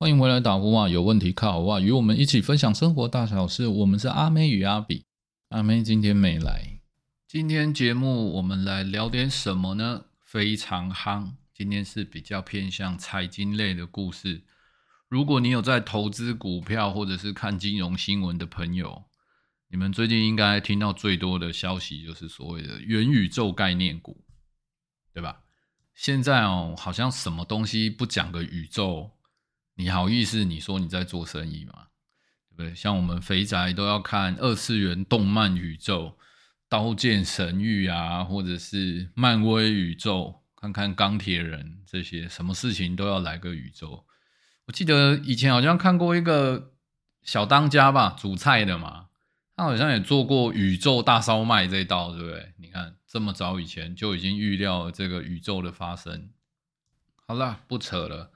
欢迎回来打呼啊！有问题靠好话，与我们一起分享生活大小事。我们是阿妹与阿比，阿妹今天没来。今天节目我们来聊点什么呢？非常夯，今天是比较偏向财经类的故事。如果你有在投资股票或者是看金融新闻的朋友，你们最近应该听到最多的消息就是所谓的元宇宙概念股，对吧？现在哦，好像什么东西不讲个宇宙，你好意思你说你在做生意吗？对不对？像我们肥宅都要看二次元动漫宇宙，刀剑神域啊，或者是漫威宇宙，看看钢铁人这些，什么事情都要来个宇宙。我记得以前好像看过一个小当家吧，煮菜的嘛，他好像也做过宇宙大烧麦这一道，对不对？你看这么早以前就已经预料了这个宇宙的发生。好了，不扯了。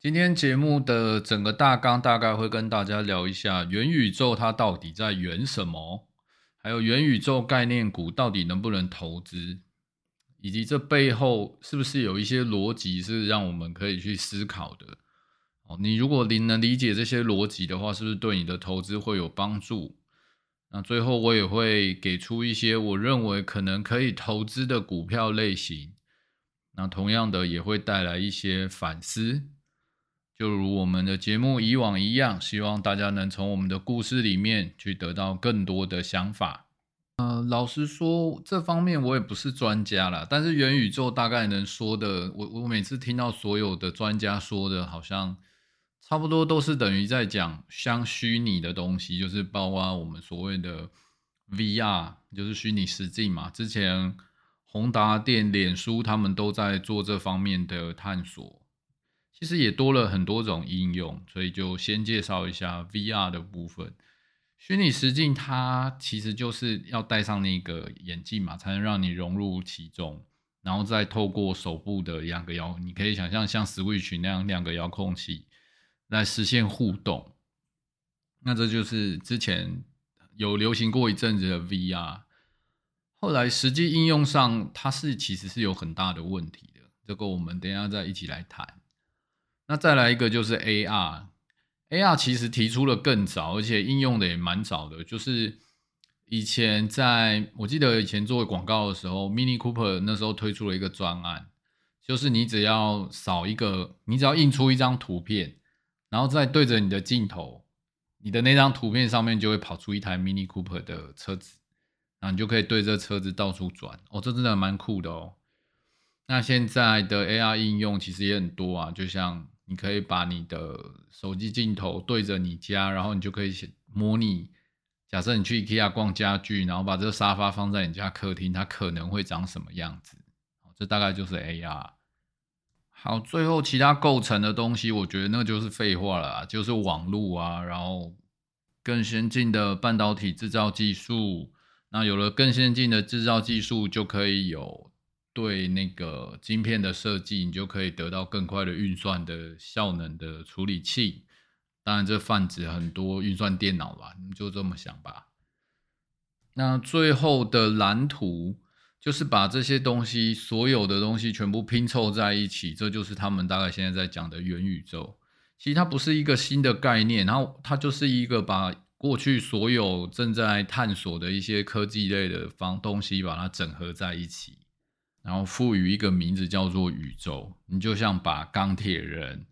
今天节目的整个大纲大概会跟大家聊一下元宇宙它到底在元什么，还有元宇宙概念股到底能不能投资，以及这背后是不是有一些逻辑是让我们可以去思考的。哦，你如果你能理解这些逻辑的话，是不是对你的投资会有帮助？那最后我也会给出一些我认为可能可以投资的股票类型。那同样的也会带来一些反思，就如我们的节目以往一样，希望大家能从我们的故事里面去得到更多的想法。呃，老实说，这方面我也不是专家啦，但是元宇宙大概能说的，我我每次听到所有的专家说的，好像。差不多都是等于在讲像虚拟的东西，就是包括我们所谓的 VR，就是虚拟实境嘛。之前宏达电、脸书他们都在做这方面的探索，其实也多了很多种应用。所以就先介绍一下 VR 的部分。虚拟实境它其实就是要戴上那个眼镜嘛，才能让你融入其中，然后再透过手部的两个遥，你可以想象像 Switch 那样两个遥控器。来实现互动，那这就是之前有流行过一阵子的 VR，后来实际应用上，它是其实是有很大的问题的。这个我们等下再一起来谈。那再来一个就是 AR，AR 其实提出了更早，而且应用的也蛮早的。就是以前在我记得以前做广告的时候，Mini Cooper 那时候推出了一个专案，就是你只要扫一个，你只要印出一张图片。然后再对着你的镜头，你的那张图片上面就会跑出一台 Mini Cooper 的车子，然后你就可以对着车子到处转哦，这真的蛮酷的哦。那现在的 AR 应用其实也很多啊，就像你可以把你的手机镜头对着你家，然后你就可以模拟，假设你去 IKEA 逛家具，然后把这个沙发放在你家客厅，它可能会长什么样子？这大概就是 AR。好，最后其他构成的东西，我觉得那就是废话了，就是网络啊，然后更先进的半导体制造技术。那有了更先进的制造技术，就可以有对那个晶片的设计，你就可以得到更快的运算的效能的处理器。当然，这泛指很多运算电脑吧，你就这么想吧。那最后的蓝图。就是把这些东西，所有的东西全部拼凑在一起，这就是他们大概现在在讲的元宇宙。其实它不是一个新的概念，然后它就是一个把过去所有正在探索的一些科技类的方东西，把它整合在一起，然后赋予一个名字叫做宇宙。你就像把钢铁人、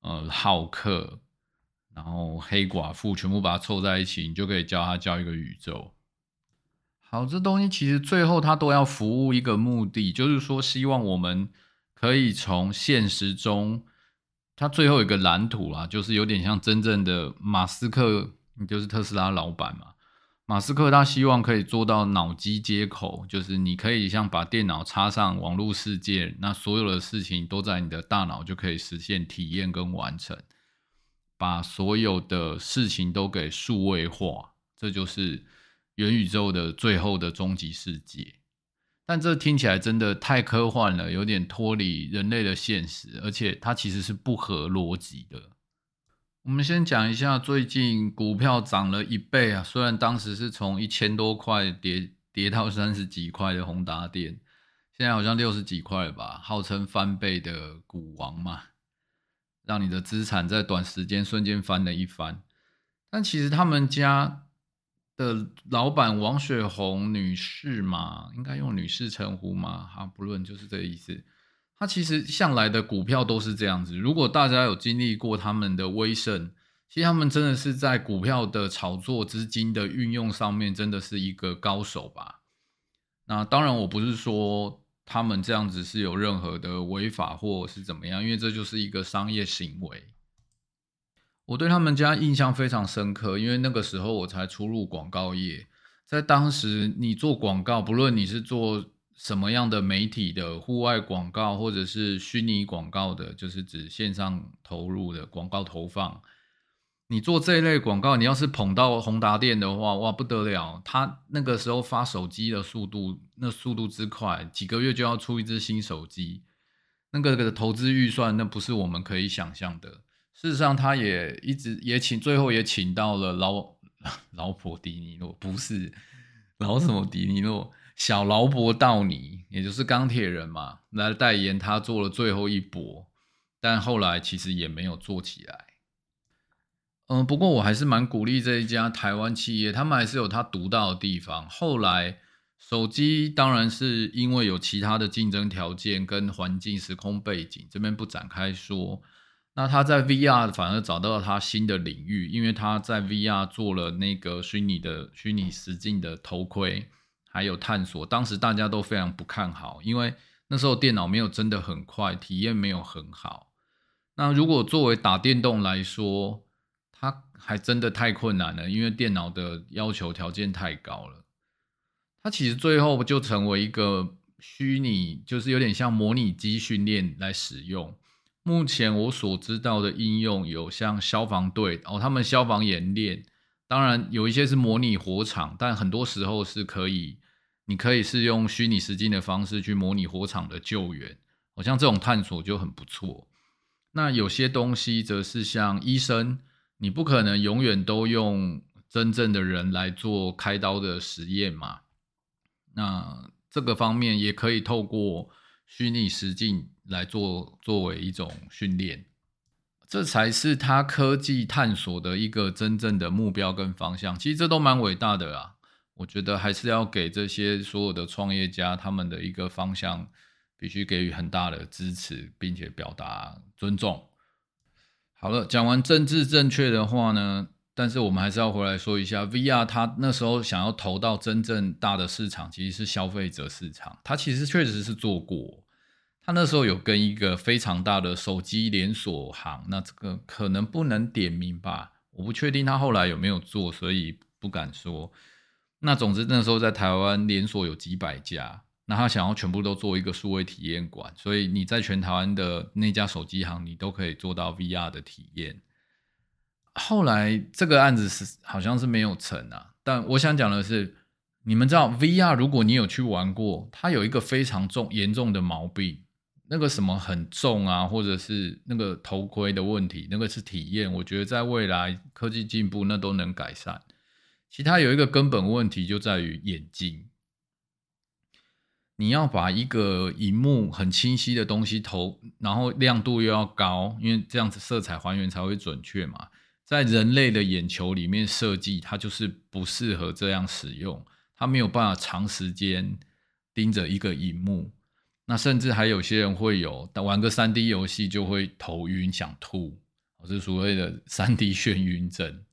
呃浩克，然后黑寡妇全部把它凑在一起，你就可以叫它叫一个宇宙。好，这东西其实最后它都要服务一个目的，就是说希望我们可以从现实中，它最后一个蓝图啦，就是有点像真正的马斯克，就是特斯拉老板嘛。马斯克他希望可以做到脑机接口，就是你可以像把电脑插上网络世界，那所有的事情都在你的大脑就可以实现体验跟完成，把所有的事情都给数位化，这就是。元宇宙的最后的终极世界，但这听起来真的太科幻了，有点脱离人类的现实，而且它其实是不合逻辑的。我们先讲一下最近股票涨了一倍啊，虽然当时是从一千多块跌跌到三十几块的宏达电，现在好像六十几块了吧，号称翻倍的股王嘛。让你的资产在短时间瞬间翻了一番。但其实他们家的老板王雪红女士嘛，应该用女士称呼嘛？哈，不论就是这个意思。他其实向来的股票都是这样子。如果大家有经历过他们的威盛，其实他们真的是在股票的炒作、资金的运用上面，真的是一个高手吧。那当然，我不是说他们这样子是有任何的违法或是怎么样，因为这就是一个商业行为。我对他们家印象非常深刻，因为那个时候我才初入广告业，在当时你做广告，不论你是做什么样的媒体的户外广告，或者是虚拟广告的，就是指线上投入的广告投放，你做这一类广告，你要是捧到宏达电的话，哇不得了！他那个时候发手机的速度，那速度之快，几个月就要出一只新手机，那个个投资预算，那不是我们可以想象的。事实上，他也一直也请，最后也请到了老 老婆迪尼诺，不是老什么迪尼诺，小劳勃道尼，也就是钢铁人嘛，来代言他做了最后一搏，但后来其实也没有做起来。嗯，不过我还是蛮鼓励这一家台湾企业，他们还是有他独到的地方。后来手机当然是因为有其他的竞争条件跟环境时空背景，这边不展开说。那他在 VR 反而找到了他新的领域，因为他在 VR 做了那个虚拟的虚拟实境的头盔，还有探索。当时大家都非常不看好，因为那时候电脑没有真的很快，体验没有很好。那如果作为打电动来说，它还真的太困难了，因为电脑的要求条件太高了。它其实最后就成为一个虚拟，就是有点像模拟机训练来使用。目前我所知道的应用有像消防队哦，他们消防演练，当然有一些是模拟火场，但很多时候是可以，你可以是用虚拟实境的方式去模拟火场的救援，好像这种探索就很不错。那有些东西则是像医生，你不可能永远都用真正的人来做开刀的实验嘛？那这个方面也可以透过虚拟实境。来做作为一种训练，这才是他科技探索的一个真正的目标跟方向。其实这都蛮伟大的啦，我觉得还是要给这些所有的创业家他们的一个方向，必须给予很大的支持，并且表达尊重。好了，讲完政治正确的话呢，但是我们还是要回来说一下，VR 他那时候想要投到真正大的市场，其实是消费者市场，他其实确实是做过。他那时候有跟一个非常大的手机连锁行，那这个可能不能点名吧，我不确定他后来有没有做，所以不敢说。那总之那时候在台湾连锁有几百家，那他想要全部都做一个数位体验馆，所以你在全台湾的那家手机行，你都可以做到 VR 的体验。后来这个案子是好像是没有成啊，但我想讲的是，你们知道 VR 如果你有去玩过，它有一个非常重严重的毛病。那个什么很重啊，或者是那个头盔的问题，那个是体验。我觉得在未来科技进步，那都能改善。其他有一个根本问题就在于眼睛，你要把一个荧幕很清晰的东西投，然后亮度又要高，因为这样子色彩还原才会准确嘛。在人类的眼球里面设计，它就是不适合这样使用，它没有办法长时间盯着一个荧幕。那甚至还有些人会有玩个三 D 游戏就会头晕想吐，是所谓的三 D 眩晕症。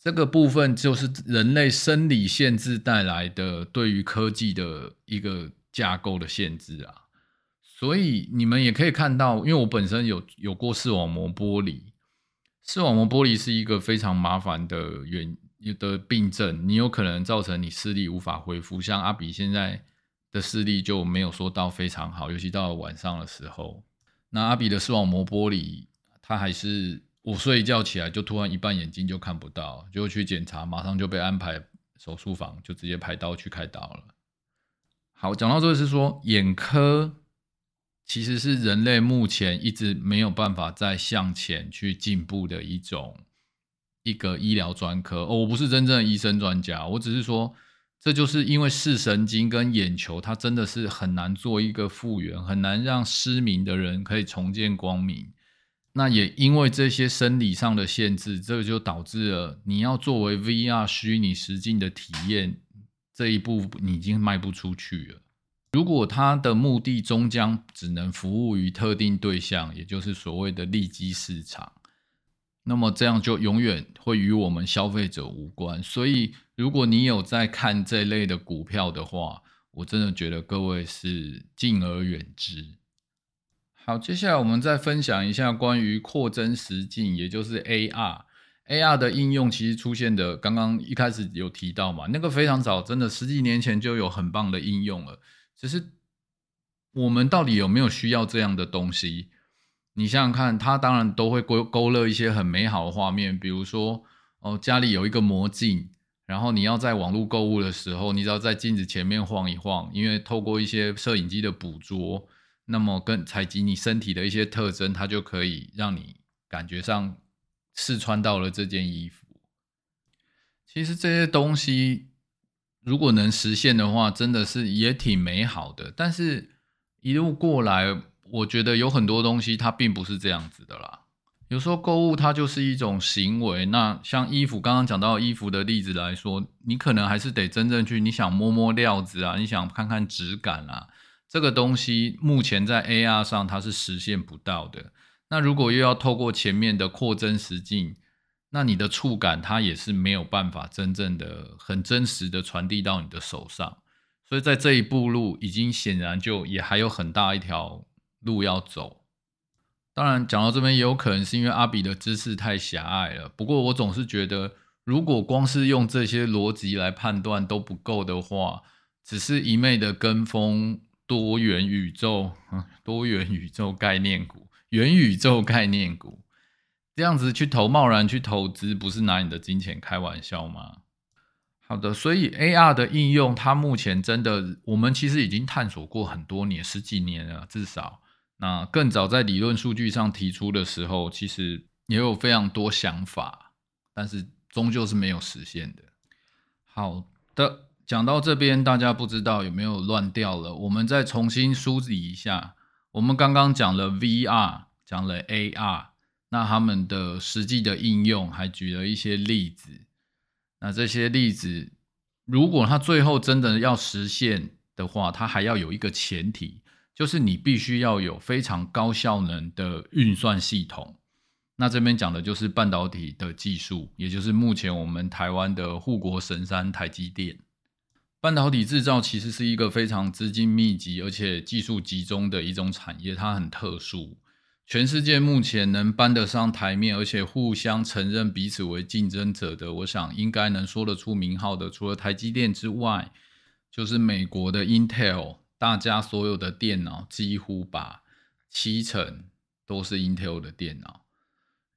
这个部分就是人类生理限制带来的对于科技的一个架构的限制啊。所以你们也可以看到，因为我本身有有过视网膜剥离，视网膜剥离是一个非常麻烦的原的病症，你有可能造成你视力无法恢复，像阿比现在。的视力就没有说到非常好，尤其到了晚上的时候。那阿比的视网膜玻璃，他还是我睡一觉起来就突然一半眼睛就看不到，就去检查，马上就被安排手术房，就直接排刀去开刀了。好，讲到这个是说，眼科其实是人类目前一直没有办法再向前去进步的一种一个医疗专科。哦，我不是真正的医生专家，我只是说。这就是因为视神经跟眼球，它真的是很难做一个复原，很难让失明的人可以重见光明。那也因为这些生理上的限制，这就导致了你要作为 VR 虚拟实境的体验这一步，你已经迈不出去了。如果它的目的终将只能服务于特定对象，也就是所谓的利基市场，那么这样就永远会与我们消费者无关。所以，如果你有在看这类的股票的话，我真的觉得各位是敬而远之。好，接下来我们再分享一下关于扩增实境，也就是 AR。AR 的应用其实出现的，刚刚一开始有提到嘛，那个非常早，真的十几年前就有很棒的应用了。只是我们到底有没有需要这样的东西？你想想看，它当然都会勾勾勒一些很美好的画面，比如说哦，家里有一个魔镜，然后你要在网络购物的时候，你只要在镜子前面晃一晃，因为透过一些摄影机的捕捉。那么，跟采集你身体的一些特征，它就可以让你感觉上试穿到了这件衣服。其实这些东西如果能实现的话，真的是也挺美好的。但是一路过来，我觉得有很多东西它并不是这样子的啦。有时候购物它就是一种行为。那像衣服，刚刚讲到衣服的例子来说，你可能还是得真正去，你想摸摸料子啊，你想看看质感啊。这个东西目前在 AR 上它是实现不到的。那如果又要透过前面的扩增实境，那你的触感它也是没有办法真正的很真实的传递到你的手上。所以在这一步路已经显然就也还有很大一条路要走。当然讲到这边也有可能是因为阿比的知识太狭隘了。不过我总是觉得，如果光是用这些逻辑来判断都不够的话，只是一昧的跟风。多元宇宙，多元宇宙概念股，元宇宙概念股，这样子去投，贸然去投资，不是拿你的金钱开玩笑吗？好的，所以 AR 的应用，它目前真的，我们其实已经探索过很多年，十几年了，至少。那更早在理论数据上提出的时候，其实也有非常多想法，但是终究是没有实现的。好的。讲到这边，大家不知道有没有乱掉了？我们再重新梳理一下。我们刚刚讲了 VR，讲了 AR，那他们的实际的应用还举了一些例子。那这些例子，如果它最后真的要实现的话，它还要有一个前提，就是你必须要有非常高效能的运算系统。那这边讲的就是半导体的技术，也就是目前我们台湾的护国神山台积电。半导体制造其实是一个非常资金密集而且技术集中的一种产业，它很特殊。全世界目前能搬得上台面，而且互相承认彼此为竞争者的，我想应该能说得出名号的，除了台积电之外，就是美国的 Intel。大家所有的电脑几乎把七成都是 Intel 的电脑，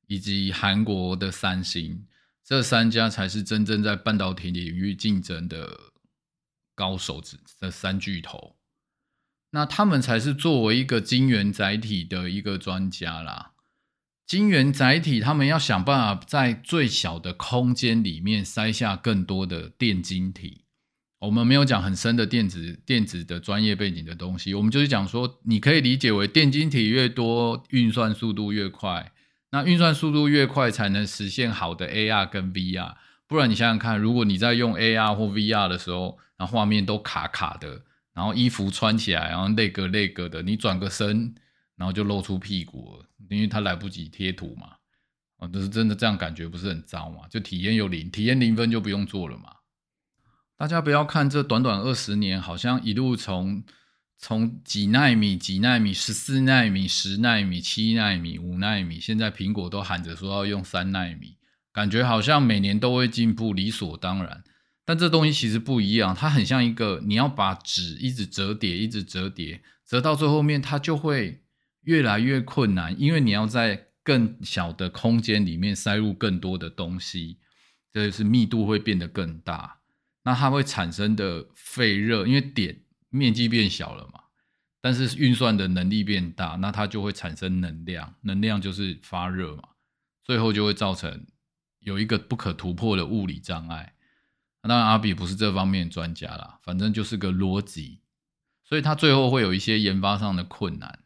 以及韩国的三星，这三家才是真正在半导体领域竞争的。高手指这三巨头，那他们才是作为一个晶圆载体的一个专家啦。晶圆载体，他们要想办法在最小的空间里面塞下更多的电晶体。我们没有讲很深的电子电子的专业背景的东西，我们就是讲说，你可以理解为电晶体越多，运算速度越快。那运算速度越快，才能实现好的 AR 跟 VR。不然你想想看，如果你在用 AR 或 VR 的时候，然后画面都卡卡的，然后衣服穿起来，然后那个那个的，你转个身，然后就露出屁股了，因为他来不及贴图嘛。啊，就是真的这样感觉不是很糟嘛？就体验有零，体验零分就不用做了嘛。大家不要看这短短二十年，好像一路从从几纳米、几纳米、十四纳米、十纳米、七纳米、五纳米，现在苹果都喊着说要用三纳米，感觉好像每年都会进步，理所当然。但这东西其实不一样，它很像一个，你要把纸一直折叠，一直折叠，折到最后面，它就会越来越困难，因为你要在更小的空间里面塞入更多的东西，这就是密度会变得更大，那它会产生的废热，因为点面积变小了嘛，但是运算的能力变大，那它就会产生能量，能量就是发热嘛，最后就会造成有一个不可突破的物理障碍。当然，阿比不是这方面专家啦，反正就是个逻辑，所以他最后会有一些研发上的困难。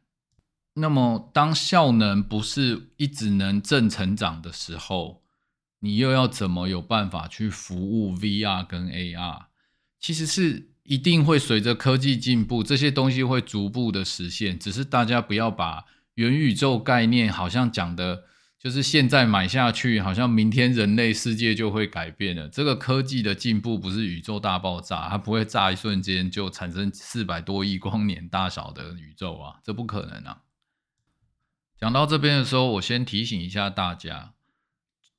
那么当效能不是一直能正成长的时候，你又要怎么有办法去服务 VR 跟 AR？其实是一定会随着科技进步，这些东西会逐步的实现。只是大家不要把元宇宙概念好像讲的，就是现在买下去，好像明天人类世界就会改变了。这个科技的进步不是宇宙大爆炸，它不会炸一瞬间就产生四百多亿光年大小的宇宙啊，这不可能啊！讲到这边的时候，我先提醒一下大家。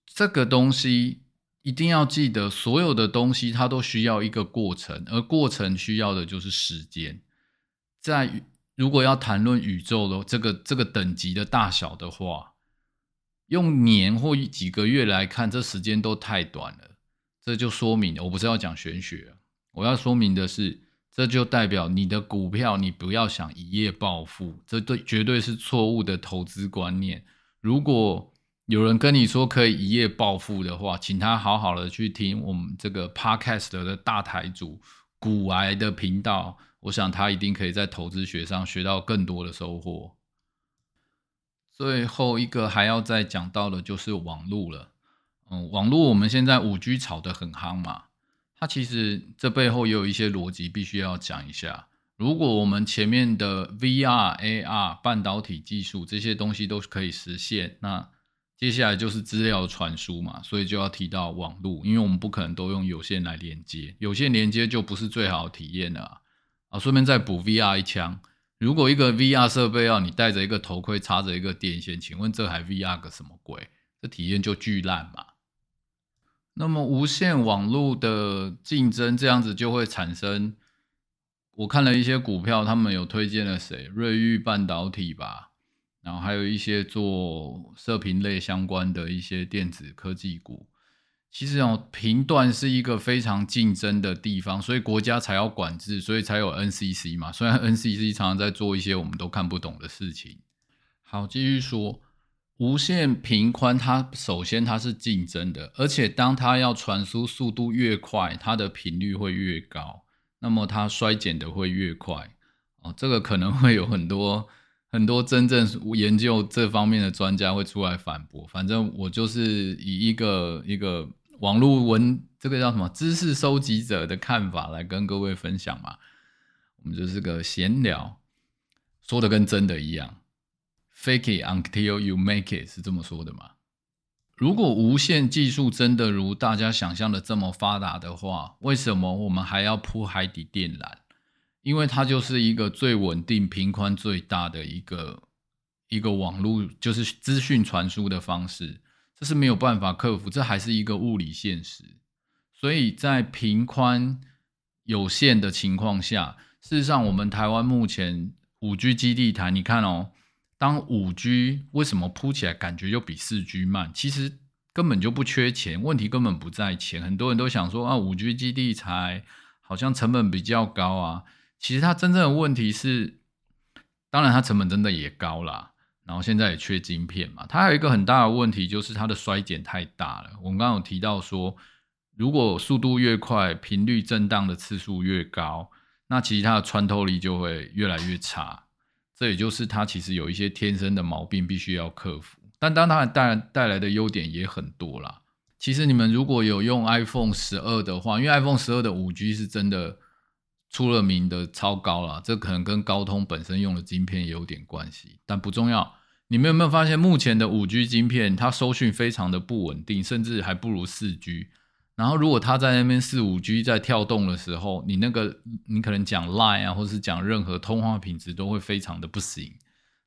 这个东西一定要记得，所有的东西它都需要一个过程，而过程需要的就是时间。在如果要谈论宇宙的这个这个等级的大小的话，用年或几个月来看，这时间都太短了。这就说明，我不是要讲玄学，我要说明的是，这就代表你的股票，你不要想一夜暴富，这对绝对是错误的投资观念。如果有人跟你说可以一夜暴富的话，请他好好的去听我们这个 podcast 的大台主古癌的频道，我想他一定可以在投资学上学到更多的收获。最后一个还要再讲到的就是网络了，嗯，网络我们现在五 G 炒得很夯嘛，它其实这背后也有一些逻辑必须要讲一下。如果我们前面的 VR、AR、半导体技术这些东西都可以实现，那接下来就是资料传输嘛，所以就要提到网络，因为我们不可能都用有线来连接，有线连接就不是最好的体验了啊。顺便再补 VR 一枪，如果一个 VR 设备要你戴着一个头盔，插着一个电线，请问这还 VR 个什么鬼？这体验就巨烂嘛。那么无线网络的竞争这样子就会产生，我看了一些股票，他们有推荐了谁？瑞昱半导体吧。然后还有一些做射频类相关的一些电子科技股，其实哦，频段是一个非常竞争的地方，所以国家才要管制，所以才有 NCC 嘛。虽然 NCC 常常在做一些我们都看不懂的事情。好，继续说，无线频宽它首先它是竞争的，而且当它要传输速度越快，它的频率会越高，那么它衰减的会越快。哦，这个可能会有很多。很多真正研究这方面的专家会出来反驳，反正我就是以一个一个网络文这个叫什么知识收集者的看法来跟各位分享嘛。我们就是个闲聊，说的跟真的一样，fake it until you make it 是这么说的嘛。如果无线技术真的如大家想象的这么发达的话，为什么我们还要铺海底电缆？因为它就是一个最稳定、频宽最大的一个一个网络，就是资讯传输的方式，这是没有办法克服，这还是一个物理现实。所以在频宽有限的情况下，事实上，我们台湾目前五 G 基地台，你看哦，当五 G 为什么铺起来感觉就比四 G 慢？其实根本就不缺钱，问题根本不在钱。很多人都想说啊，五 G 基地台好像成本比较高啊。其实它真正的问题是，当然它成本真的也高啦，然后现在也缺晶片嘛。它还有一个很大的问题就是它的衰减太大了。我们刚刚有提到说，如果速度越快，频率震荡的次数越高，那其实它的穿透力就会越来越差。这也就是它其实有一些天生的毛病，必须要克服。但当然带带来的优点也很多啦。其实你们如果有用 iPhone 十二的话，因为 iPhone 十二的五 G 是真的。出了名的超高了，这可能跟高通本身用的晶片也有点关系，但不重要。你们有没有发现，目前的五 G 晶片它收讯非常的不稳定，甚至还不如四 G。然后如果它在那边四五 G 在跳动的时候，你那个你可能讲 Line 啊，或是讲任何通话品质都会非常的不行。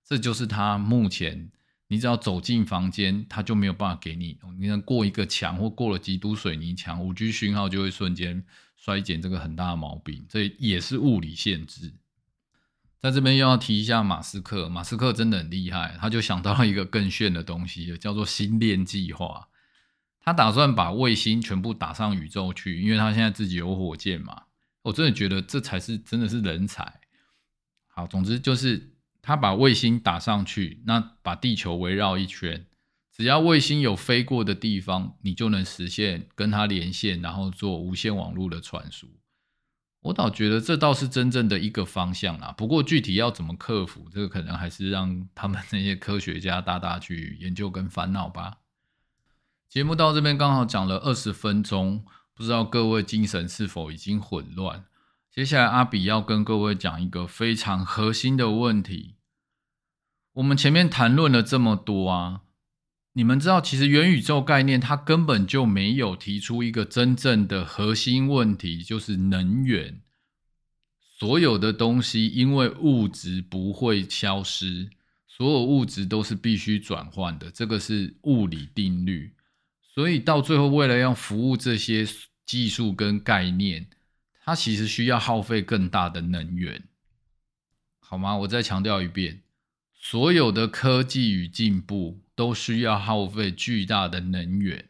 这就是它目前，你只要走进房间，它就没有办法给你。你能过一个墙或过了几堵水泥墙，五 G 讯号就会瞬间。衰减这个很大的毛病，这也是物理限制。在这边又要提一下马斯克，马斯克真的很厉害，他就想到了一个更炫的东西，叫做星链计划。他打算把卫星全部打上宇宙去，因为他现在自己有火箭嘛。我真的觉得这才是真的是人才。好，总之就是他把卫星打上去，那把地球围绕一圈。只要卫星有飞过的地方，你就能实现跟它连线，然后做无线网络的传输。我倒觉得这倒是真正的一个方向啦。不过具体要怎么克服，这个可能还是让他们那些科学家大大去研究跟烦恼吧。节目到这边刚好讲了二十分钟，不知道各位精神是否已经混乱？接下来阿比要跟各位讲一个非常核心的问题。我们前面谈论了这么多啊。你们知道，其实元宇宙概念它根本就没有提出一个真正的核心问题，就是能源。所有的东西因为物质不会消失，所有物质都是必须转换的，这个是物理定律。所以到最后，为了要服务这些技术跟概念，它其实需要耗费更大的能源，好吗？我再强调一遍，所有的科技与进步。都需要耗费巨大的能源，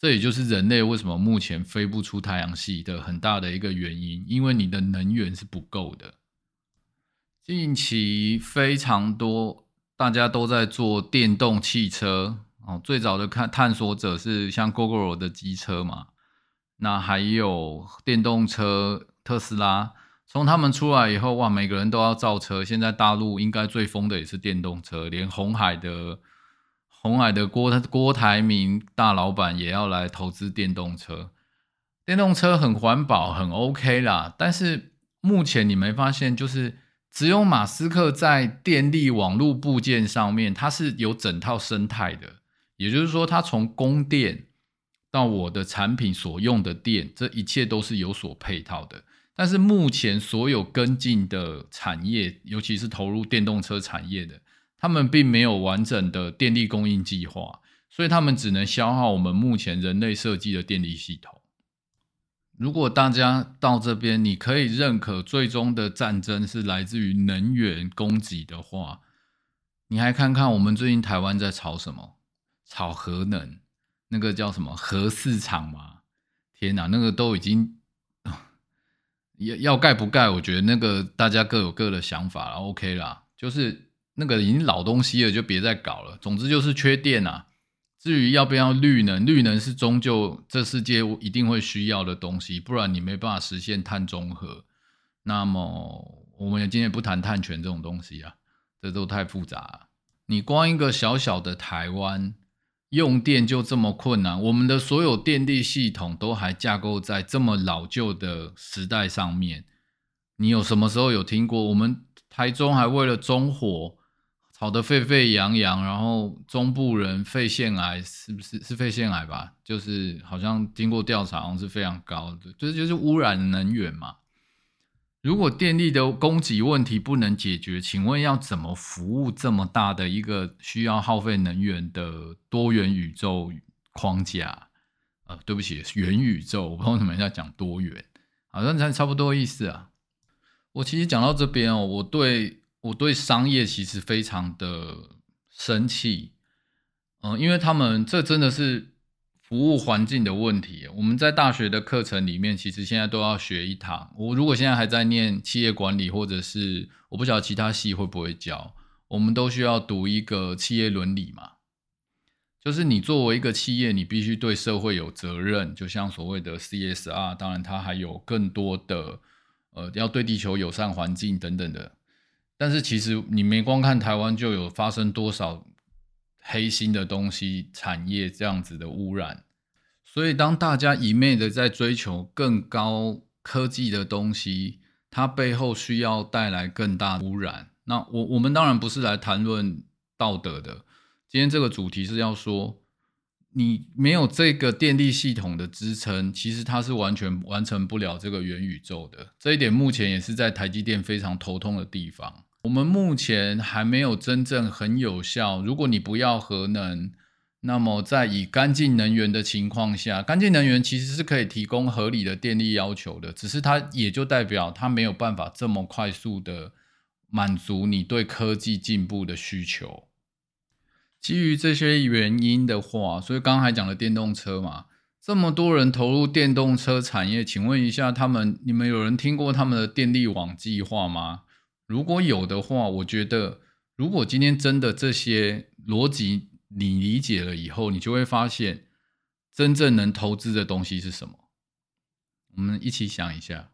这也就是人类为什么目前飞不出太阳系的很大的一个原因，因为你的能源是不够的。近期非常多，大家都在做电动汽车哦。最早的看探索者是像 Google 的机车嘛，那还有电动车特斯拉，从他们出来以后，哇，每个人都要造车。现在大陆应该最疯的也是电动车，连红海的。红海的郭郭台铭大老板也要来投资电动车，电动车很环保，很 OK 啦。但是目前你没发现，就是只有马斯克在电力网络部件上面，它是有整套生态的。也就是说，它从供电到我的产品所用的电，这一切都是有所配套的。但是目前所有跟进的产业，尤其是投入电动车产业的。他们并没有完整的电力供应计划，所以他们只能消耗我们目前人类设计的电力系统。如果大家到这边，你可以认可最终的战争是来自于能源供给的话，你还看看我们最近台湾在炒什么？炒核能，那个叫什么核市场吗？天哪，那个都已经 要要盖不盖？我觉得那个大家各有各的想法了，OK 啦，就是。那个已经老东西了，就别再搞了。总之就是缺电啊。至于要不要绿能，绿能是终究这世界一定会需要的东西，不然你没办法实现碳中和。那么我们今天不谈碳权这种东西啊，这都太复杂。你光一个小小的台湾用电就这么困难，我们的所有电力系统都还架构在这么老旧的时代上面。你有什么时候有听过？我们台中还为了中火。吵得沸沸扬扬，然后中部人肺腺癌是不是是肺腺癌吧？就是好像经过调查，好像是非常高的，这就是污染能源嘛。如果电力的供给问题不能解决，请问要怎么服务这么大的一个需要耗费能源的多元宇宙框架？呃，对不起，元宇宙，我不知道为什么要讲多元，好像才差不多意思啊。我其实讲到这边哦，我对。我对商业其实非常的生气，嗯，因为他们这真的是服务环境的问题。我们在大学的课程里面，其实现在都要学一堂。我如果现在还在念企业管理，或者是我不晓得其他系会不会教，我们都需要读一个企业伦理嘛。就是你作为一个企业，你必须对社会有责任，就像所谓的 CSR。当然，它还有更多的，呃，要对地球友善环境等等的。但是其实你没光看台湾，就有发生多少黑心的东西产业这样子的污染。所以当大家一昧的在追求更高科技的东西，它背后需要带来更大污染。那我我们当然不是来谈论道德的。今天这个主题是要说，你没有这个电力系统的支撑，其实它是完全完成不了这个元宇宙的。这一点目前也是在台积电非常头痛的地方。我们目前还没有真正很有效。如果你不要核能，那么在以干净能源的情况下，干净能源其实是可以提供合理的电力要求的，只是它也就代表它没有办法这么快速的满足你对科技进步的需求。基于这些原因的话，所以刚才讲的电动车嘛，这么多人投入电动车产业，请问一下，他们你们有人听过他们的电力网计划吗？如果有的话，我觉得，如果今天真的这些逻辑你理解了以后，你就会发现，真正能投资的东西是什么？我们一起想一下。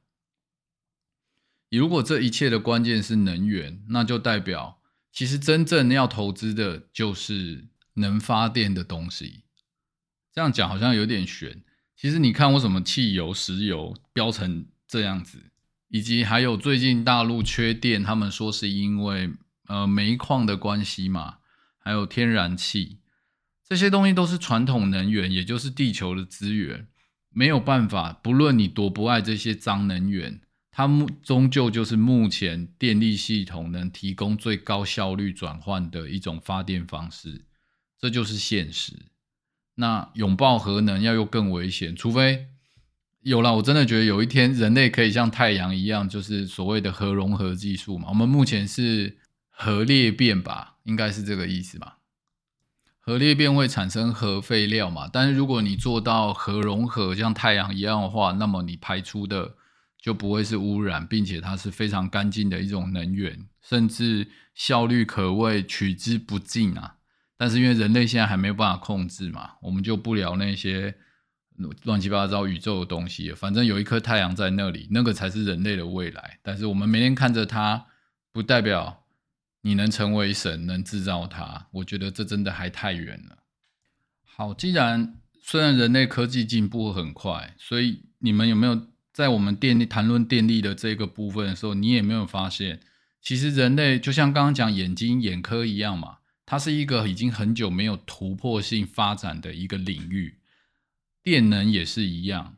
如果这一切的关键是能源，那就代表其实真正要投资的就是能发电的东西。这样讲好像有点悬。其实你看，为什么汽油、石油飙成这样子，以及还有最近大陆缺电，他们说是因为呃煤矿的关系嘛，还有天然气这些东西都是传统能源，也就是地球的资源，没有办法，不论你多不爱这些脏能源，它目终究就是目前电力系统能提供最高效率转换的一种发电方式，这就是现实。那拥抱核能要又更危险，除非有了，我真的觉得有一天人类可以像太阳一样，就是所谓的核融合技术嘛。我们目前是核裂变吧，应该是这个意思吧？核裂变会产生核废料嘛？但是如果你做到核融合，像太阳一样的话，那么你排出的就不会是污染，并且它是非常干净的一种能源，甚至效率可谓取之不尽啊。但是因为人类现在还没有办法控制嘛，我们就不聊那些乱七八糟宇宙的东西。反正有一颗太阳在那里，那个才是人类的未来。但是我们每天看着它，不代表你能成为神，能制造它。我觉得这真的还太远了。好，既然虽然人类科技进步很快，所以你们有没有在我们电力谈论电力的这个部分的时候，你也没有发现，其实人类就像刚刚讲眼睛眼科一样嘛。它是一个已经很久没有突破性发展的一个领域，电能也是一样。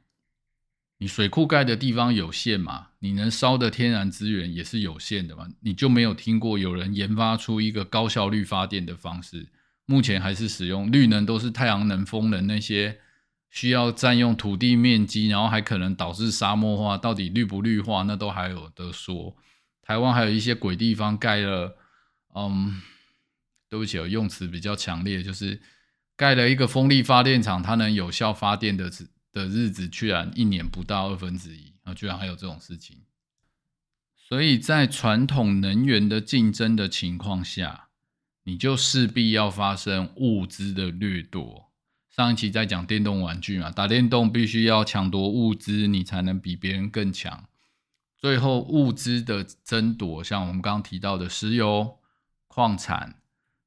你水库盖的地方有限嘛，你能烧的天然资源也是有限的嘛，你就没有听过有人研发出一个高效率发电的方式？目前还是使用绿能，都是太阳能、风能那些需要占用土地面积，然后还可能导致沙漠化，到底绿不绿化，那都还有的说。台湾还有一些鬼地方盖了，嗯。对不起，我用词比较强烈，就是盖了一个风力发电厂，它能有效发电的的日子，居然一年不到二分之一啊！居然还有这种事情。所以在传统能源的竞争的情况下，你就势必要发生物资的掠夺。上一期在讲电动玩具嘛，打电动必须要抢夺物资，你才能比别人更强。最后物资的争夺，像我们刚刚提到的石油、矿产。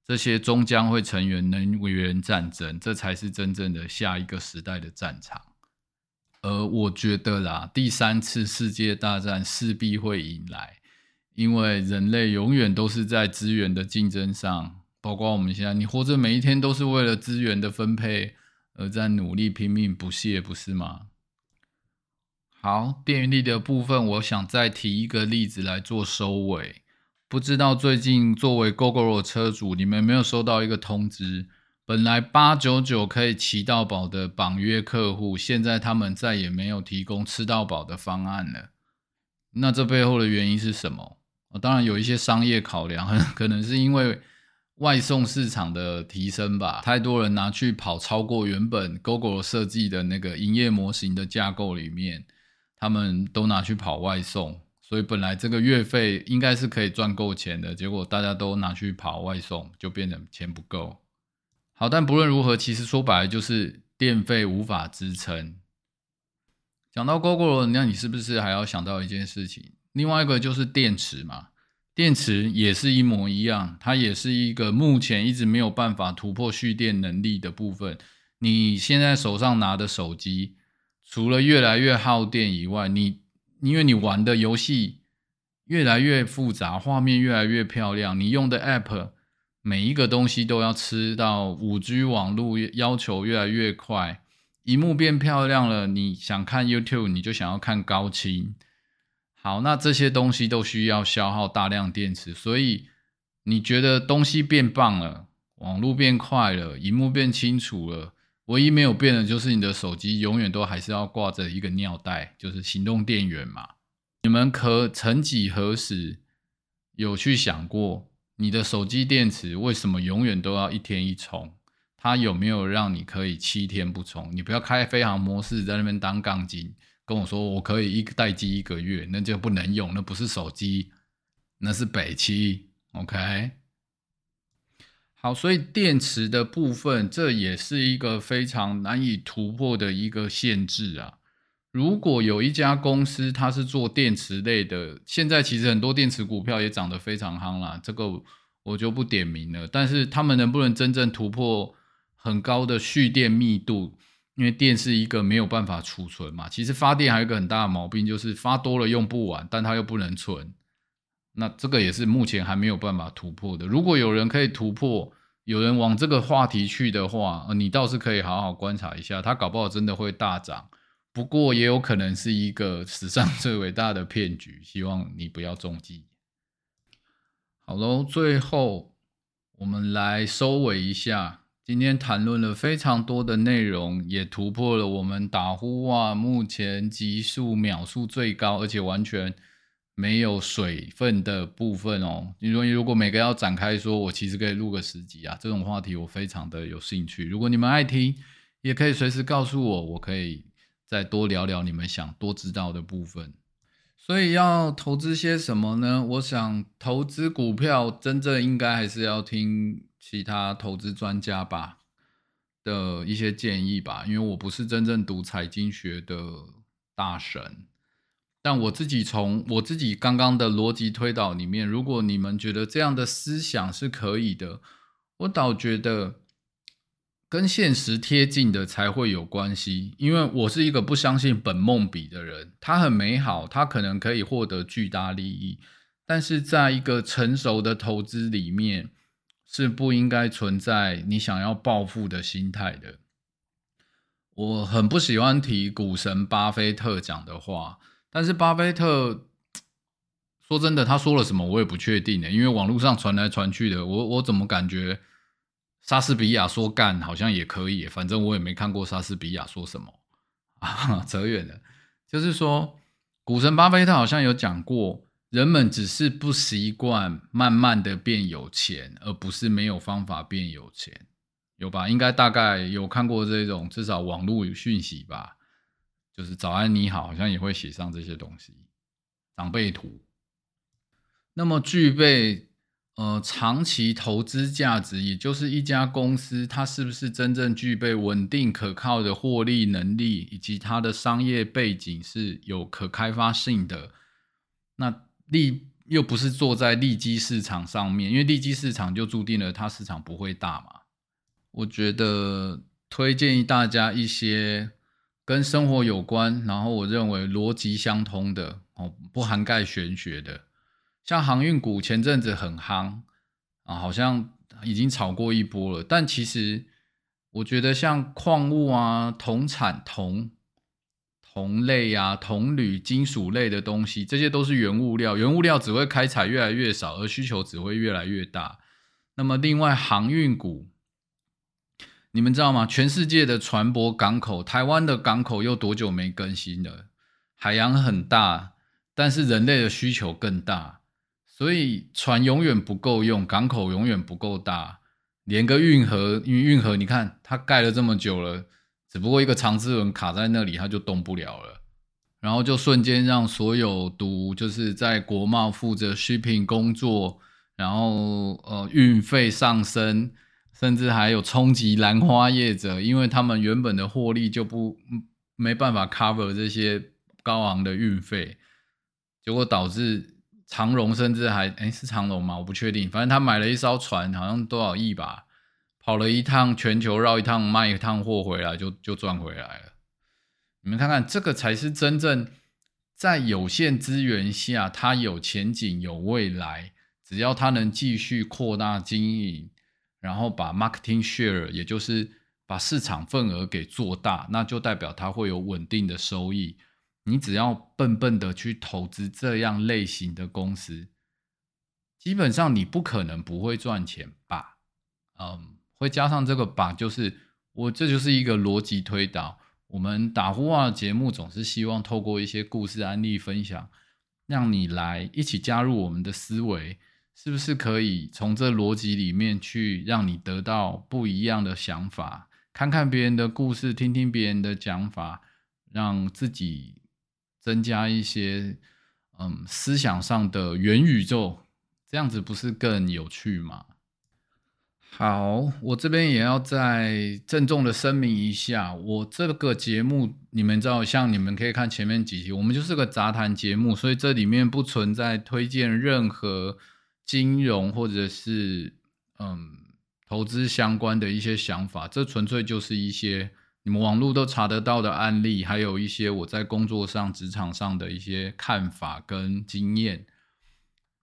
这些终将会成为能源战争，这才是真正的下一个时代的战场。而我觉得啦，第三次世界大战势必会迎来，因为人类永远都是在资源的竞争上，包括我们现在，你活着每一天都是为了资源的分配而在努力拼命不懈，不是吗？好，电力的部分，我想再提一个例子来做收尾。不知道最近作为 GoGo 的车主，你们有没有收到一个通知？本来八九九可以骑到饱的绑约客户，现在他们再也没有提供吃到饱的方案了。那这背后的原因是什么？当然有一些商业考量，可能是因为外送市场的提升吧。太多人拿去跑超过原本 GoGo 设计的那个营业模型的架构里面，他们都拿去跑外送。所以本来这个月费应该是可以赚够钱的，结果大家都拿去跑外送，就变成钱不够。好，但不论如何，其实说白了就是电费无法支撑。讲到 GoGo，那你是不是还要想到一件事情？另外一个就是电池嘛，电池也是一模一样，它也是一个目前一直没有办法突破蓄电能力的部分。你现在手上拿的手机，除了越来越耗电以外，你因为你玩的游戏越来越复杂，画面越来越漂亮，你用的 App 每一个东西都要吃到五 G 网络，要求越来越快，荧幕变漂亮了，你想看 YouTube 你就想要看高清，好，那这些东西都需要消耗大量电池，所以你觉得东西变棒了，网络变快了，荧幕变清楚了。唯一没有变的就是你的手机永远都还是要挂着一个尿袋，就是行动电源嘛。你们可曾几何时有去想过，你的手机电池为什么永远都要一天一充？它有没有让你可以七天不充？你不要开飞行模式在那边当杠精，跟我说我可以一个待机一个月，那就不能用，那不是手机，那是北汽。OK。好，所以电池的部分，这也是一个非常难以突破的一个限制啊。如果有一家公司它是做电池类的，现在其实很多电池股票也涨得非常夯啦，这个我就不点名了。但是他们能不能真正突破很高的蓄电密度？因为电是一个没有办法储存嘛。其实发电还有一个很大的毛病，就是发多了用不完，但它又不能存。那这个也是目前还没有办法突破的。如果有人可以突破，有人往这个话题去的话，你倒是可以好好观察一下，它搞不好真的会大涨。不过也有可能是一个史上 最伟大的骗局，希望你不要中计。好喽，最后我们来收尾一下，今天谈论了非常多的内容，也突破了我们打呼啊目前极速秒数最高，而且完全。没有水分的部分哦，你说如果每个要展开说，我其实可以录个十集啊，这种话题我非常的有兴趣。如果你们爱听，也可以随时告诉我，我可以再多聊聊你们想多知道的部分。所以要投资些什么呢？我想投资股票，真正应该还是要听其他投资专家吧的一些建议吧，因为我不是真正读财经学的大神。但我自己从我自己刚刚的逻辑推导里面，如果你们觉得这样的思想是可以的，我倒觉得跟现实贴近的才会有关系。因为我是一个不相信本梦比的人，它很美好，它可能可以获得巨大利益，但是在一个成熟的投资里面，是不应该存在你想要暴富的心态的。我很不喜欢提股神巴菲特讲的话。但是巴菲特说真的，他说了什么我也不确定的，因为网络上传来传去的，我我怎么感觉莎士比亚说干好像也可以，反正我也没看过莎士比亚说什么啊，扯远了。就是说，股神巴菲特好像有讲过，人们只是不习惯慢慢的变有钱，而不是没有方法变有钱，有吧？应该大概有看过这种至少网络讯息吧。就是早安你好，好像也会写上这些东西，长辈图。那么具备呃长期投资价值，也就是一家公司它是不是真正具备稳定可靠的获利能力，以及它的商业背景是有可开发性的。那利又不是坐在利基市场上面，因为利基市场就注定了它市场不会大嘛。我觉得推荐大家一些。跟生活有关，然后我认为逻辑相通的哦，不涵盖玄学的，像航运股前阵子很夯啊，好像已经炒过一波了。但其实我觉得像矿物啊、铜产、铜、铜类啊、铜铝、金属类的东西，这些都是原物料，原物料只会开采越来越少，而需求只会越来越大。那么另外航运股。你们知道吗？全世界的船舶港口，台湾的港口又多久没更新了？海洋很大，但是人类的需求更大，所以船永远不够用，港口永远不够大。连个运河，因为运河你看它盖了这么久了，只不过一个长支轮卡在那里，它就动不了了。然后就瞬间让所有读就是在国贸负责 shipping 工作，然后呃运费上升。甚至还有冲击兰花业者，因为他们原本的获利就不没办法 cover 这些高昂的运费，结果导致长荣甚至还哎是长荣吗？我不确定，反正他买了一艘船，好像多少亿吧，跑了一趟全球绕一趟卖一趟货回来就就赚回来了。你们看看，这个才是真正在有限资源下，它有前景有未来，只要它能继续扩大经营。然后把 marketing share，也就是把市场份额给做大，那就代表它会有稳定的收益。你只要笨笨的去投资这样类型的公司，基本上你不可能不会赚钱吧？嗯，会加上这个吧，就是我这就是一个逻辑推导。我们打呼话节目总是希望透过一些故事案例分享，让你来一起加入我们的思维。是不是可以从这逻辑里面去让你得到不一样的想法？看看别人的故事，听听别人的讲法，让自己增加一些嗯思想上的元宇宙，这样子不是更有趣吗？好，我这边也要再郑重的声明一下，我这个节目，你们知道，像你们可以看前面几集，我们就是个杂谈节目，所以这里面不存在推荐任何金融或者是嗯投资相关的一些想法，这纯粹就是一些你们网络都查得到的案例，还有一些我在工作上、职场上的一些看法跟经验，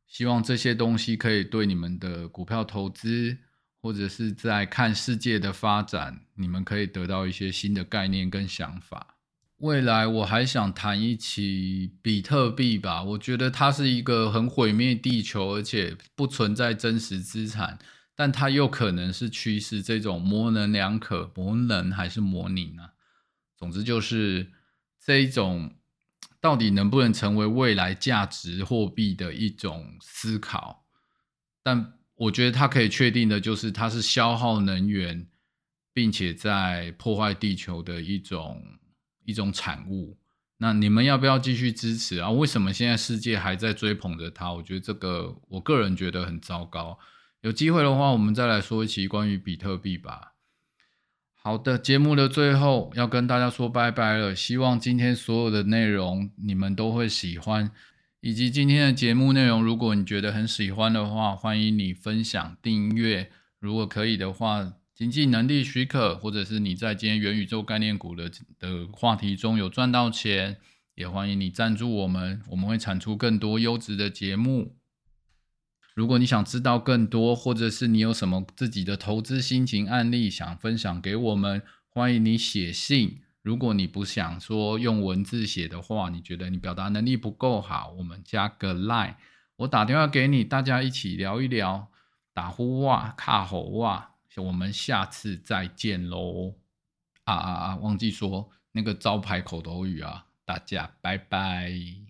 希望这些东西可以对你们的股票投资。或者是在看世界的发展，你们可以得到一些新的概念跟想法。未来我还想谈一起比特币吧，我觉得它是一个很毁灭地球，而且不存在真实资产，但它又可能是趋势。这种模棱两可，模棱还是模拟呢？总之就是这一种到底能不能成为未来价值货币的一种思考，但。我觉得它可以确定的就是，它是消耗能源，并且在破坏地球的一种一种产物。那你们要不要继续支持啊？为什么现在世界还在追捧着它？我觉得这个，我个人觉得很糟糕。有机会的话，我们再来说一期关于比特币吧。好的，节目的最后要跟大家说拜拜了。希望今天所有的内容你们都会喜欢。以及今天的节目内容，如果你觉得很喜欢的话，欢迎你分享、订阅。如果可以的话，经济能力许可，或者是你在今天元宇宙概念股的的话题中有赚到钱，也欢迎你赞助我们，我们会产出更多优质的节目。如果你想知道更多，或者是你有什么自己的投资心情案例想分享给我们，欢迎你写信。如果你不想说用文字写的话，你觉得你表达能力不够好，我们加个 line，我打电话给你，大家一起聊一聊，打呼哇，卡吼哇，我们下次再见喽！啊啊啊，忘记说那个招牌口头语啊，大家拜拜。